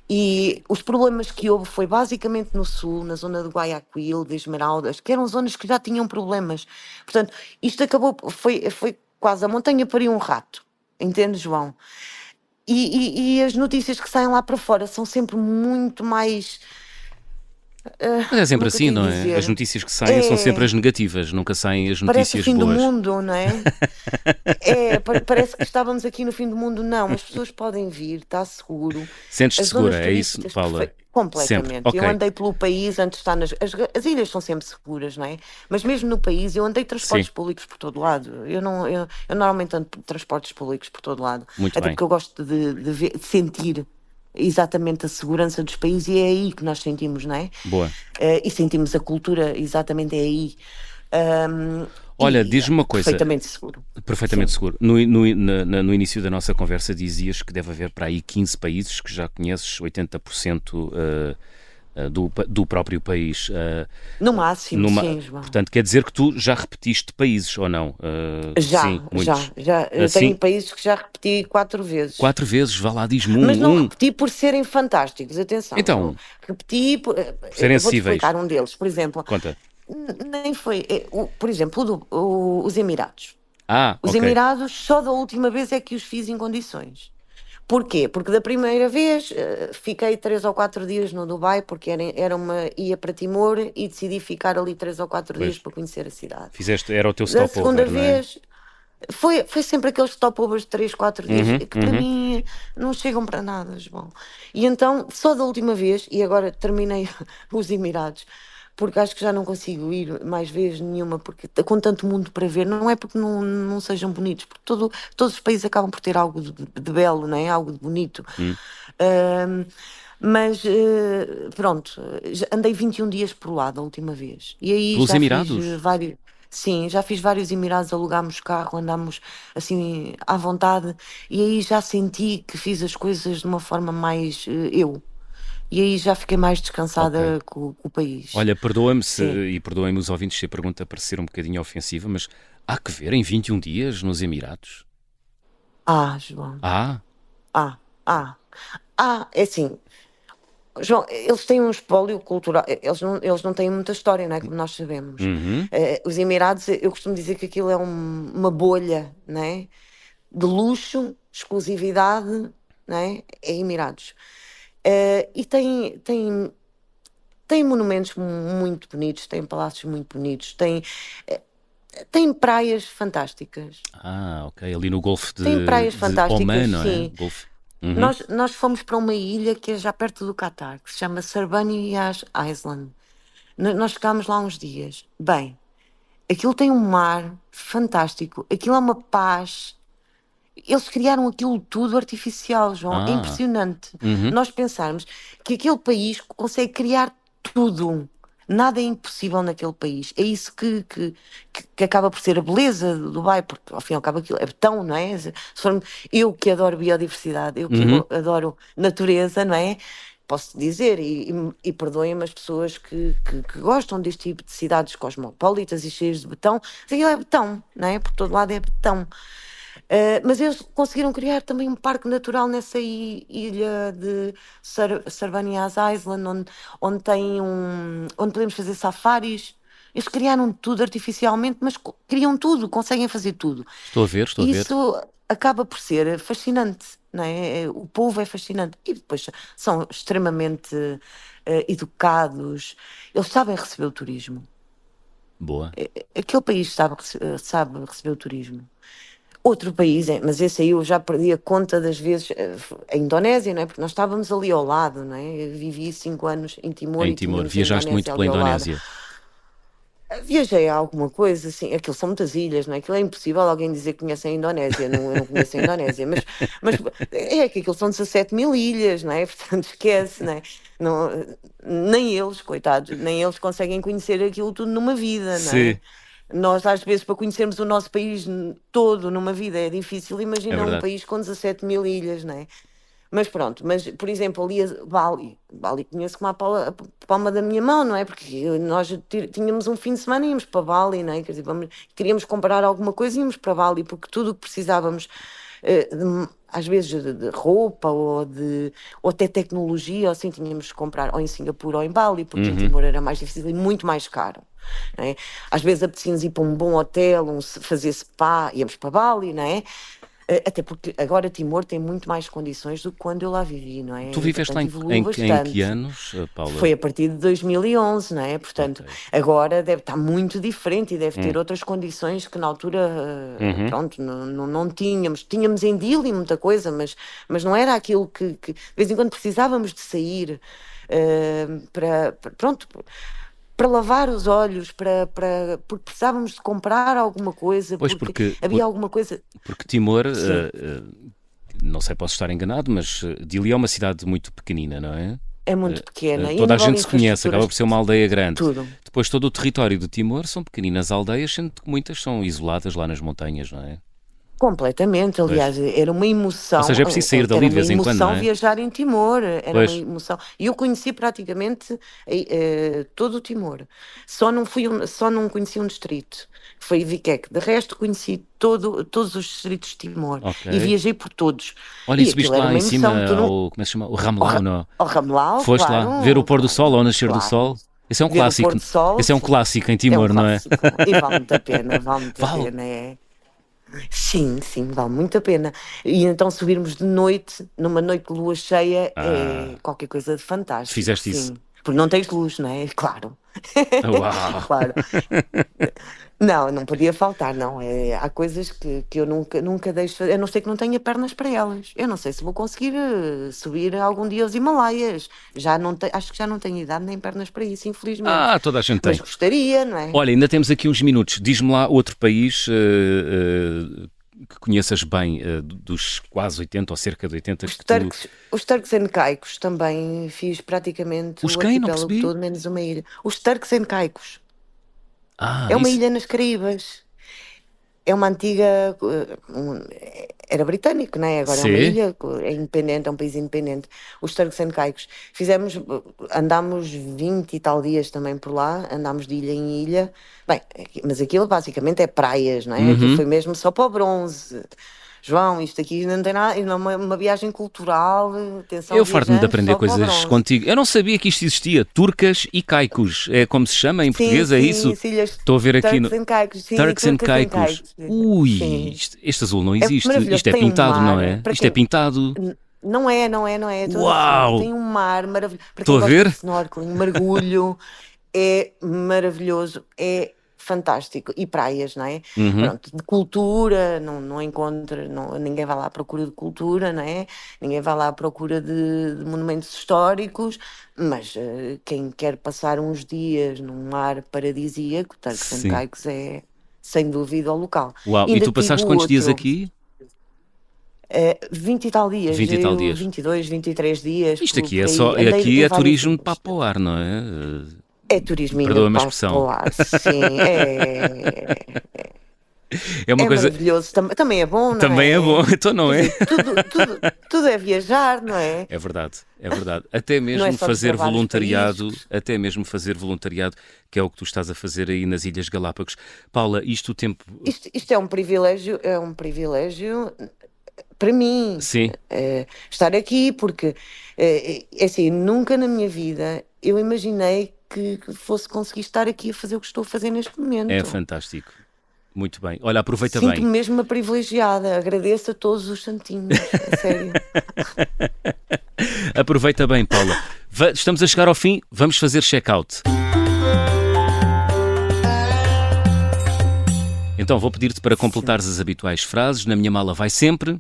E os problemas que houve foi basicamente no sul, na zona de Guayaquil, de Esmeraldas, que eram zonas que já tinham problemas. Portanto, isto acabou, foi, foi quase a montanha pariu um rato. Entende, João? E, e- e as notícias que saem lá para fora são sempre muito mais. Ah, Mas é sempre assim, não é? dizer? As notícias que saem são É. sempre as negativas, nunca saem as Parece o notícias fim boas. do mundo, não é? é, pa- parece que estávamos aqui no fim do mundo. Não, as pessoas podem vir, está seguro. Sentes-te segura, é isso, Paula? Completamente. Sempre, ok. Eu andei pelo país antes de estar nas. As, as ilhas são sempre seguras, não é? Mas mesmo no país, eu andei de transportes Sim. públicos por todo lado. Eu, não, eu, eu normalmente ando transportes públicos por todo lado. Muito Até bem. porque eu gosto de, de ver- de sentir exatamente a segurança dos países e é aí que nós sentimos, não é? Boa. Eh, e sentimos a cultura exatamente é aí. Ahm, Olha, diz-me uma coisa. Perfeitamente seguro. Perfeitamente seguro. No, no, na- no início da nossa conversa dizias que deve haver para aí 15 países que já conheces 80% eh, uh, do, do próprio país. Uh, no máximo, numa, sim, João. Portanto, quer dizer que tu já repetiste países ou não? Uh, já, sim, já, já. Eu assim? tenho países que já repeti quatro vezes. Quatro vezes, vá lá, diz-me um. Mas não um. repeti por serem fantásticos, atenção. Então, repeti por, por serem vou explicar um deles, por exemplo. Conta. Nem foi, por exemplo, do, o, os Emirados. Ah, Os okay. Emirados, só da última vez é que os fiz em condições. Porquê? Porque da primeira vez uh, fiquei três ou quatro dias no Dubai, porque era, era uma ia para Timor e decidi ficar ali três ou quatro pois. dias para conhecer a cidade. Fizeste, era o teu stopover, Da segunda é? vez, foi, foi sempre aqueles stopovers de 3, 4 dias uhum, que para uhum. mim não chegam para nada, João. E então, só da última vez, e agora terminei os Emirados, porque acho que já não consigo ir mais vezes nenhuma, porque com tanto mundo para ver, não é porque não, não sejam bonitos, porque todo, todos os países acabam por ter algo de, de belo, não é? algo de bonito. Hum. Mas uh, pronto, andei 21 dias por lá da última vez. E aí Pelos já Emirados? Fiz vários, sim, já fiz vários Emirados, alugámos carro, andámos assim à vontade, e aí já senti que fiz as coisas de uma forma mais uh, eu e aí já fiquei mais descansada okay. com, com, o país. Olha, perdoa-me e perdoem-me os ouvintes se a pergunta parecer um bocadinho ofensiva, mas há que ver em 21 dias nos Emirados? Ah, João. Ah? Ah, ah. Ah, é assim. João, eles têm um espólio cultural, eles não, eles não têm muita história, não é? Como nós sabemos. Uhum. Uh, os Emirados, eu costumo dizer que aquilo é um, uma bolha, não é? De luxo, exclusividade, não é? É Emirados. Uh, e tem, tem, tem monumentos muito bonitos, tem palácios muito bonitos, tem, uh, tem praias fantásticas. Ah, ok. Ali no Golfo de, tem praias fantásticas, Oman, não é? sim. Golfo. Uhum. Nós, nós fomos para uma ilha que é já perto do Catar, que se chama Sarbanias Island. Nós ficámos lá uns dias. Bem, aquilo tem um mar fantástico, aquilo é uma paz eles criaram aquilo tudo artificial, João. É ah. É impressionante. Uhum. Nós pensarmos que aquele país consegue criar tudo. Nada é impossível naquele país. É isso que, que, que, acaba por ser a beleza do Dubai, porque ao fim e ao cabo aquilo é betão, não é? Eu que adoro biodiversidade, eu que uhum. adoro natureza, não é? Posso dizer, e, e, e perdoem-me as pessoas que, que, que, gostam deste tipo de cidades cosmopolitas e cheias de betão, aquilo é betão, não é? Por todo lado é betão. Uh, mas eles conseguiram criar também um parque natural nessa ilha de Sar Sarbanias Island, onde, onde, tem um, onde podemos fazer safaris. Eles criaram tudo artificialmente, mas criam tudo, conseguem fazer tudo. Estou a ver, estou Isso a ver. Isso acaba por ser fascinante, não é? O povo é fascinante. E depois são extremamente uh, educados, eles sabem receber o turismo. Boa. Aquele país sabe, sabe receber o turismo. Outro país, é, mas esse aí eu já perdi a conta das vezes, eh, a Indonésia, não é? Porque nós estávamos ali ao lado, não é? Eu vivi cinco anos em Timor. Em Timor, viajaste muito pela Indonésia. Eh, viajei a alguma coisa, assim, aquilo são muitas ilhas, não é? Aquilo é impossível alguém dizer que conhece a Indonésia, não, eu não conheço a Indonésia, mas, mas é que aquilo são 17 mil ilhas, não é? Portanto, esquece, não é? Não, nem eles, coitados, nem eles conseguem conhecer aquilo tudo numa vida, não é? Sim. Nós, às vezes, para conhecermos o nosso país todo numa vida é difícil. Imagina é um país com 17 mil ilhas, não é? Mas pronto, mas por exemplo, ali a Bali, Bali conheço como a palma, a palma da minha mão, não é? Porque nós tínhamos um fim de semana e íamos para Bali, não é? Quer dizer, vamos, queríamos comprar alguma coisa e íamos para Bali, porque tudo o que precisávamos, de, às vezes de, roupa ou, de, ou até tecnologia, assim, tínhamos que comprar ou em Singapura ou em Bali, porque uhum. em Timor era mais difícil e muito mais caro. É? Às vezes apetecia-nos ir para um bom hotel, um, fazer spa, íamos para Bali, não é? Eh, até porque agora Timor tem muito mais condições do que quando eu lá vivi, não é? Tu viveste lá em, em, em, que anos, eh, Paula? Foi a partir de 2011, não é? Portanto, okay. agora deve estar muito diferente e deve ter hum. outras condições que na altura, eh, uhum. pronto, não, não, não, tínhamos. Tínhamos em Dili muita coisa, mas, mas não era aquilo que, que de vez em quando precisávamos de sair uh, para, para, pronto para lavar os olhos, para, para, porque precisávamos de comprar alguma coisa, pois porque, porque havia por, alguma coisa. Porque Timor, uh, uh, não sei, posso estar enganado, mas uh, Dili é uma cidade muito pequenina, não é? É muito pequena. Uh, toda a gente se conhece, acaba por ser uma aldeia grande. Tudo. Depois todo o território de Timor são pequeninas aldeias, sendo que muitas são isoladas lá nas montanhas, não é? Completamente, aliás, era uma emoção. Ou seja, é preciso sair dali de vez em quando, Era uma é? emoção viajar em Timor, era Pois. uma emoção. E eu conheci praticamente eh, eh, todo o Timor. Só não fui, um- só não conheci um distrito, que foi Viqueque. De resto, conheci todo, todos os distritos de Timor Ok. e viajei por todos. Olha, E e subiste lá em cima, emoção, não- ao, como é que se chama? O Ramelau, não? Ao Ramelau, Foste claro, lá ver o pôr do sol ou o nascer do claro. sol? Esse é um Ver o clássico. do sol, Esse é um clássico em É um Timor, não é? clássico. E vale muito a pena, vale muito Vale? a pena, é. Sim, sim, vale muito a pena. E então subirmos de noite, numa noite de lua cheia, é qualquer coisa de fantástico. Ah. Fizeste sim. isso? Porque não tens luz, não é? Claro. Uau! Claro. Não, não podia faltar, não. É, há coisas que, que eu nunca, nunca deixo fazer, a não ser que não tenha pernas para elas. Eu não sei se vou conseguir eh, subir algum dia aos Himalaias. Já não te- acho que já não tenho idade nem pernas para isso, infelizmente. Ah, toda a gente tem. Mas gostaria, não é? Olha, ainda temos aqui uns minutos. Diz-me lá outro país eh, eh, que conheças bem, dos quase 80 ou cerca de 80 Os que tu... Turks, os and Caicos também fiz praticamente Os o quem? Não percebi. todo, menos uma ilha. Os and Caicos. Ah, é uma isso. ilha nas Caraíbas. É uma antiga. eh, era britânico, não é? Agora é uma Sim. ilha, é independente, é um país independente. Os Turks and Caicos. Fizemos, andámos 20 e tal dias também por lá, andámos de ilha em ilha. Bem, mas aquilo basicamente é praias, não é? Uhum. Aquilo foi mesmo só para o bronze. João, isto aqui não tem nada, não é uma, uma viagem cultural. Atenção, Eu farto-me de aprender coisas contigo. Eu não sabia que isto existia. Turcas e caicos. É como se chama em português, é sim, isso? sim, ilhas- Estou a ver aqui no. And Caicos, sim, Turks and Caicos. Ui, Sim. isto- este azul não existe. maravilhoso. Isto é Tem um pintado, não é? Para Isto é pintado. Não é, não é, não é. é todo Uau! assim. Tem um mar maravilhoso. Estou a ver? snorkeling, mergulho, é maravilhoso, é fantástico. E praias, não é? Uhum. Pronto, de cultura, não, não encontra, não, ninguém vai lá à procura de cultura, não é? Ninguém vai lá à procura de, de monumentos históricos, mas eh, quem quer passar uns dias num mar paradisíaco, and Caicos é sem dúvida o local. Uau, e Ainda tu passaste quantos dias outro. aqui? É, 20 e tal dias. 20 e tal eu, dias. 22, 23 dias. Isto aqui é só. Andei Aqui é turismo ao ar, não é? É turismo Perdoa-me a expressão. Sim, é, É uma é coisa. maravilhoso. Tam- também é bom, não Também é bom, então não é? Tudo, tudo, tudo é viajar, não é? É verdade, é verdade. Até mesmo Não é fazer voluntariado, até mesmo fazer voluntariado, que é o que tu estás a fazer aí nas Ilhas Galápagos. Paula, isto o tempo. Isto, isto é um privilégio, é um privilégio para mim. Sim, eh, estar aqui, porque é assim, nunca na minha vida eu imaginei que, que fosse conseguir estar aqui a fazer o que estou a fazer neste momento. é fantástico. Muito bem. Olha, aproveita Sinto-me bem. mesmo uma privilegiada. Agradeço a todos os santinhos, a sério. Aproveita bem, Paula. Estamos a chegar ao fim, vamos fazer check-out. Então vou pedir-te para completares as habituais frases. Na minha mala vai sempre.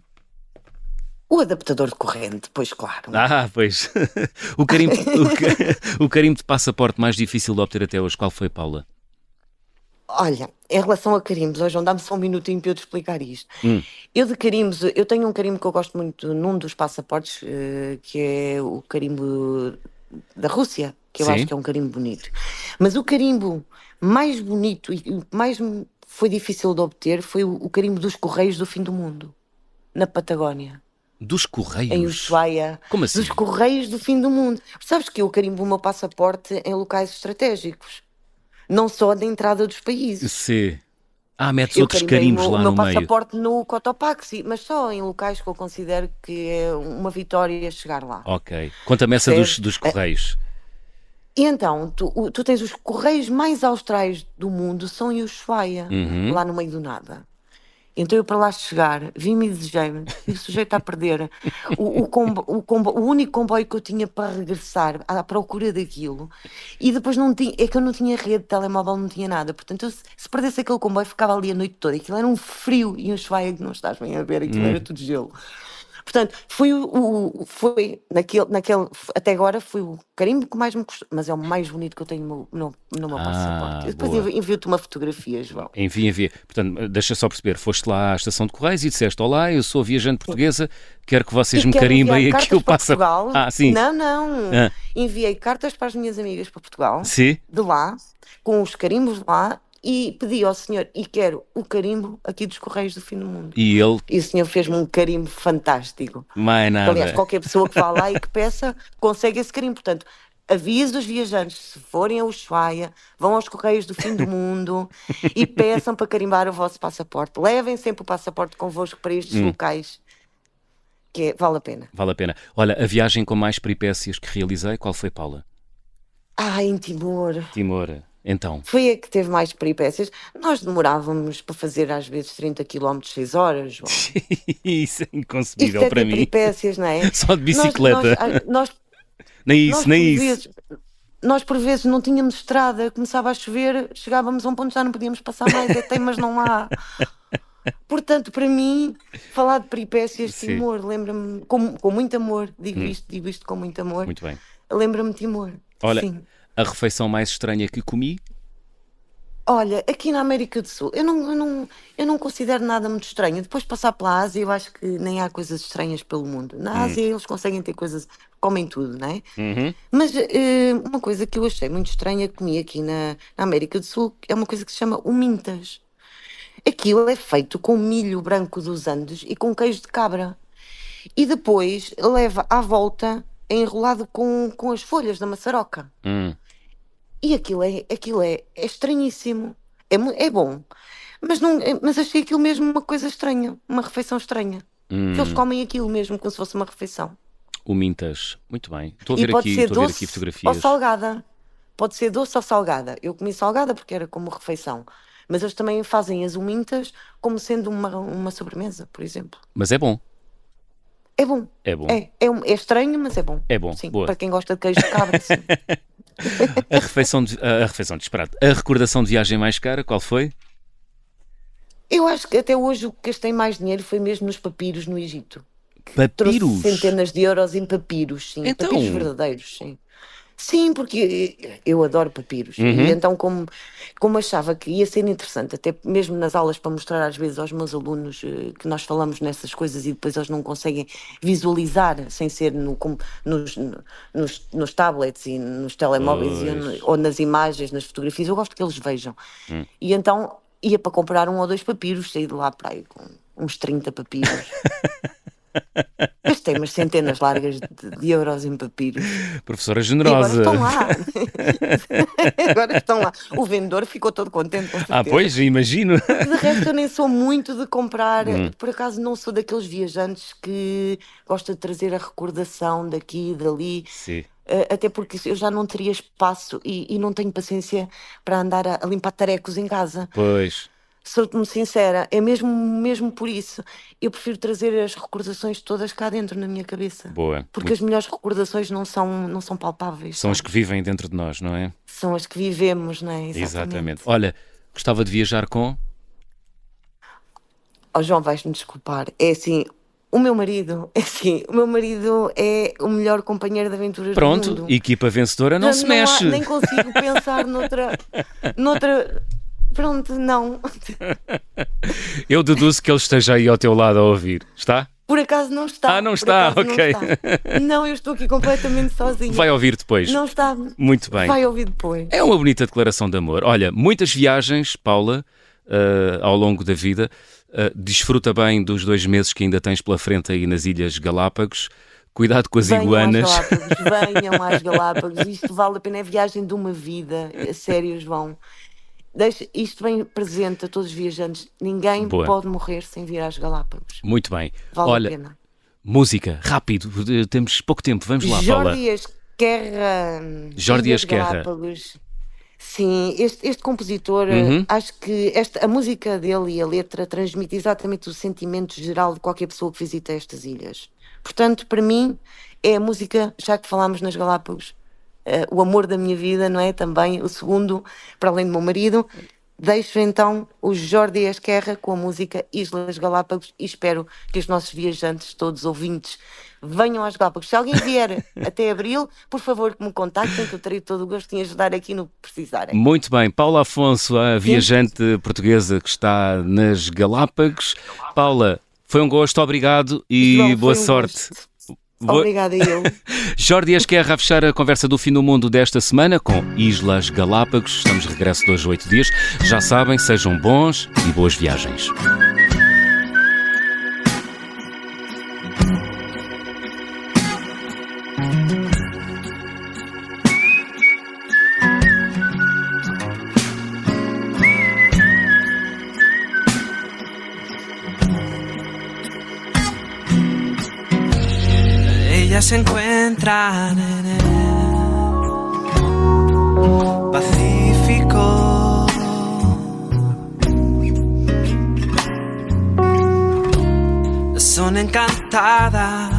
O adaptador de corrente, pois claro. Ah, pois. o, carimbo, o, o carimbo de passaporte mais difícil de obter até hoje, qual foi, Paula? Olha, em relação a carimbos, hoje João, dá-me só um minutinho para eu te explicar isto. Hum. Eu de carimbos, eu tenho um carimbo que eu gosto muito num dos passaportes, eh, que é o carimbo da Rússia, que eu Sim. acho que é um carimbo bonito. Mas o carimbo mais bonito e o que mais foi difícil de obter foi o carimbo dos Correios do Fim do Mundo, na Patagónia. Dos em Correios. Ushuaia, Como assim? dos Correios do Fim do Mundo. Sabes que eu carimbo o meu passaporte em locais estratégicos, não só na entrada dos países. Sim. Ah, metes Eu outros carimbos o meu, lá o meu no meio. passaporte no Cotopaxi, mas só em locais que eu considero que é uma vitória chegar lá. Ok. Conta-me essa dos, dos Correios. E então, tu, tu tens os correios mais austrais do mundo, são em Ushuaia, Uhum. lá no meio do nada. Então eu para lá chegar, vim-me e desejei-me, e o sujeito a perder o, o, combo- o combo- o único comboio que eu tinha para regressar à procura daquilo, e depois não tinha, é que eu não tinha rede de telemóvel, não tinha nada, portanto eu, se, se perdesse aquele comboio ficava ali a noite toda, aquilo era um frio e um Ushuaia que não estás bem a ver, aquilo Hum. era tudo gelo. Portanto, foi o, o- foi naquele, naquele, até agora foi o carimbo que mais me custou, mas é o mais bonito que eu tenho no, no, no meu Ah, passaporte. Eu depois envio-te uma fotografia, João. Enfim, havia. Portanto, deixa só perceber. Foste lá à estação de Correios e disseste: Olá, eu sou viajante portuguesa, quero que vocês E me carimbem aqui o para passaporte. Portugal. Ah, sim. Não, não. Ah. Enviei cartas para as minhas amigas para Portugal, Sim. de lá, com os carimbos lá, e pedi ao senhor, e quero o carimbo aqui dos Correios do Fim do Mundo. E ele, E o senhor fez-me um carimbo fantástico. mais nada. Aliás, qualquer pessoa que vá lá e que peça, consegue esse carimbo. Portanto, aviso os viajantes, se forem a Ushuaia, vão aos Correios do Fim do Mundo e peçam para carimbar o vosso passaporte. Levem sempre o passaporte convosco para estes Hum. locais, que é- vale a pena. Vale a pena. Olha, a viagem com mais peripécias que realizei, qual foi, Paula? Ah, em Timor. Timor. Então, Foi a que teve mais peripécias. Nós demorávamos para fazer às vezes 30 km 6 horas. João. isso é Isto inconcebível é para mim. peripécias, não é? Só de Nós- bicicleta. Nós, ah, nós, nem nós isso, nem por isso. vezes- nós por vezes não tínhamos estrada, começava a chover, chegávamos a um ponto já não podíamos passar mais, é tem, mas não há. Portanto, para mim, falar de peripécias Sim. Timor, lembra-me, com, com muito amor, digo isto, digo isto com muito amor, Muito bem. lembra-me de Timor. Olha, Sim. A refeição mais estranha que comi? Olha, aqui na América do Sul, eu não, eu, não, eu não considero nada muito estranho. Depois de passar pela Ásia, eu acho que nem há coisas estranhas pelo mundo. Na Ásia, eles conseguem ter coisas, comem tudo, não é? Uhum. Mas eh, uma coisa que eu achei muito estranha que comi aqui na, na América do Sul é uma coisa que se chama umintas. Aquilo é feito com milho branco dos Andes e com queijo de cabra. E depois leva à volta enrolado com, com as folhas da maçaroca. Hum. E aquilo é, aquilo é, é estranhíssimo. É, é bom. Mas, não, é- mas achei aquilo mesmo uma coisa estranha, uma refeição estranha. Hum. Que eles comem aquilo mesmo como se fosse uma refeição. O Mintas. Muito bem. Estou a E ver pode aqui, ser estou a ver doce aqui ou fotografias. salgada. Pode ser doce ou salgada. Eu comi salgada porque era como refeição. Mas eles também fazem as umintas como sendo uma, uma sobremesa, por exemplo. Mas é bom. É bom. É bom. É, é, é estranho, mas é bom. É bom, Sim, boa. para quem gosta de queijo de cabra, sim. A refeição, de, a, refeição, disparate. A recordação de viagem mais cara, qual foi? Eu acho que até hoje o que gastei mais dinheiro foi mesmo nos papiros no Egito. Papiros. Trouxe centenas de euros em papiros, sim. Então? Papiros verdadeiros, sim. Sim, porque eu adoro papiros. Uhum. E então, como, como achava que ia ser interessante, até mesmo nas aulas, para mostrar às vezes aos meus alunos eh, que nós falamos nessas coisas e depois eles não conseguem visualizar sem ser no, com- nos, nos, nos tablets e nos telemóveis e- ou nas imagens, nas fotografias, eu gosto que eles vejam. Hum. E então ia para comprar um ou dois papiros, saí de lá para aí com uns 30 papiros. Gastei umas centenas largas de, de euros em papiros. Professora E agora generosa. estão lá. agora estão lá. O vendedor ficou todo contente. Com Ah, pois, imagino. De resto, eu nem sou muito de comprar. Hum. Por acaso, não sou daqueles viajantes que gosta de trazer a recordação daqui e dali. Sim. Eh, Até porque eu já não teria espaço e, e não tenho paciência para andar a, a limpar tarecos em casa. Pois. Sou-te sincera, é mesmo, mesmo por isso. Eu prefiro trazer as recordações todas cá dentro na minha cabeça. Boa. Porque as melhores recordações não são, não são palpáveis. São as sabe? que vivem dentro de nós, não é? São as que vivemos, não é? Exatamente. Olha, gostava de viajar com. Oh, João, vais-me desculpar. É assim, o meu marido, é assim, o meu marido é o melhor companheiro de aventuras do Pronto, mundo. equipa vencedora não se há- mexe. nem consigo pensar noutra, noutra. Pronto, não. Eu deduzo que ele esteja aí ao teu lado a ouvir. Está? Por acaso não está. Ah, não está, ok. Não, está. Não, eu estou aqui completamente sozinha. Vai ouvir depois. Não está. Muito bem. Vai ouvir depois. É uma bonita declaração de amor. Olha, muitas viagens, Paula, eh, ao longo da vida. Eh, desfruta bem dos dois meses que ainda tens pela frente aí nas Ilhas Galápagos. Cuidado com as Venham iguanas. às Galápagos, venham às Galápagos. Isto vale a pena, é viagem de uma vida. A sério, João. Deixa isto bem presente a todos os viajantes. Ninguém Boa. pode morrer sem vir às Galápagos. Muito bem. Vale Olha, a pena. música, rápido. eh, Temos pouco tempo. Vamos lá, Paula. Jordi Esquerra. Jordi Ilhas Esquerra. Galápagos. Sim, este, este compositor, Uhum. acho que esta, a música dele e a letra transmite exatamente o sentimento geral de qualquer pessoa que visita estas ilhas. Portanto, para mim, é a música, já que falámos nas Galápagos, eh, o amor da minha vida, não é? Também o segundo, para além do meu marido. Deixo então o Jordi Esquerra com a música Islas Galápagos e espero que os nossos viajantes, todos ouvintes, venham às Galápagos. Se alguém vier até abril, por favor que me contactem, que eu terei todo o gosto em ajudar aqui no que precisarem. Muito bem, Paula Afonso, a viajante portuguesa que está nas Galápagos. Paula, foi um gosto, obrigado e João, boa um sorte. gosto. Obrigada, eu. Jordi Esquerra a fechar a conversa do fim do mundo desta semana com Islas Galápagos. Estamos de regresso dois, oito dias. Já sabem, sejam bons e boas viagens. Se encuentran en el Pacífico. Son encantadas,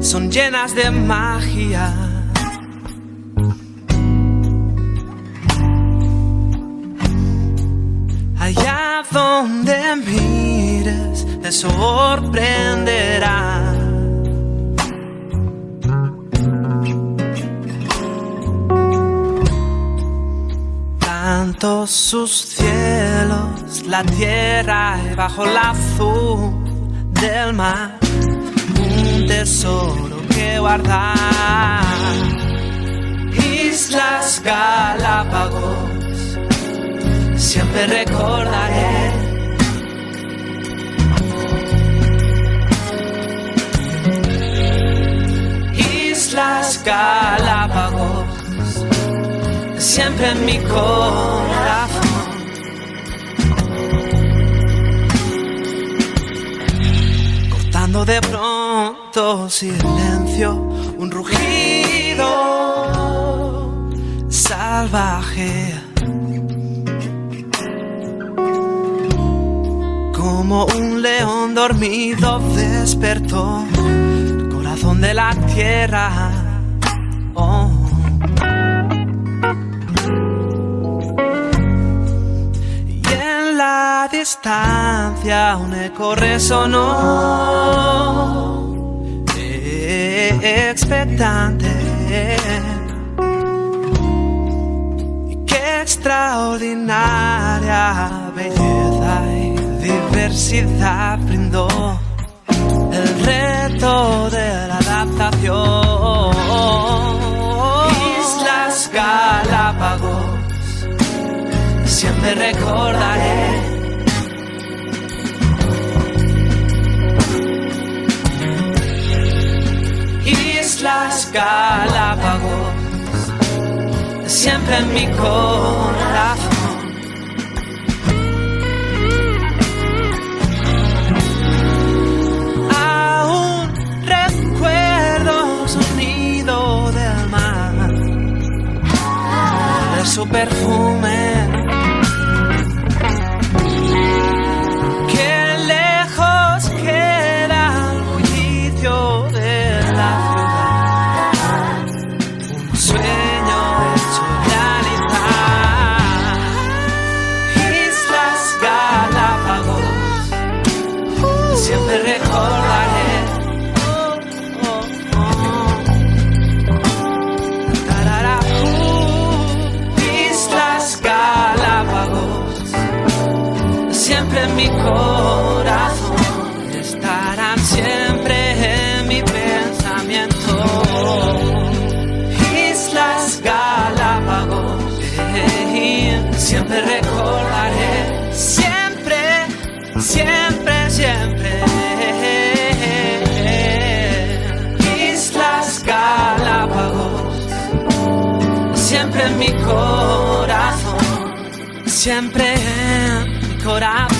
son llenas de magia. Allá donde mires te sorprenderá. Tanto sus cielos, la tierra y bajo el azul del mar, un tesoro que guardar. Islas Galápagos, siempre recordaré Islas Galápagos, siempre en mi corazón. Cortando de pronto silencio, un rugido salvaje. Como un león dormido despertó corazón de la tierra. La distancia un eco resonó, expectante. Qué extraordinaria belleza y diversidad brindó el reto de la adaptación. Islas Galápagos, siempre recordaré. Galápagos, siempre en mi corazón. Aún recuerdo sonido del mar, de su perfume. siempre mi corazón.